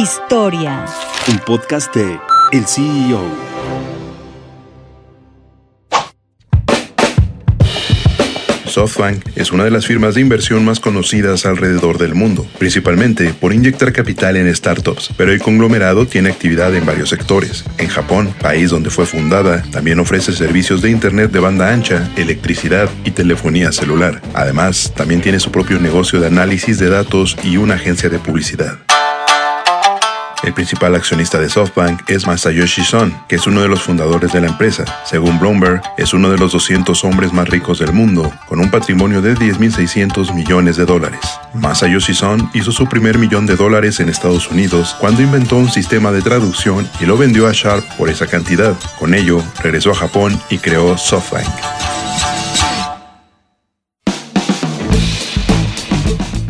Historia. Un podcast de El CEO. SoftBank es una de las firmas de inversión más conocidas alrededor del mundo, principalmente por inyectar capital en startups, pero el conglomerado tiene actividad en varios sectores. En Japón, país donde fue fundada, también ofrece servicios de Internet de banda ancha, electricidad y telefonía celular. Además, también tiene su propio negocio de análisis de datos y una agencia de publicidad. El principal accionista de SoftBank es Masayoshi Son, que es uno de los fundadores de la empresa. Según Bloomberg, es uno de los 200 hombres más ricos del mundo, con un patrimonio de 10.600 millones de dólares. Masayoshi Son hizo su primer millón de dólares en Estados Unidos cuando inventó un sistema de traducción y lo vendió a Sharp por esa cantidad. Con ello, regresó a Japón y creó SoftBank.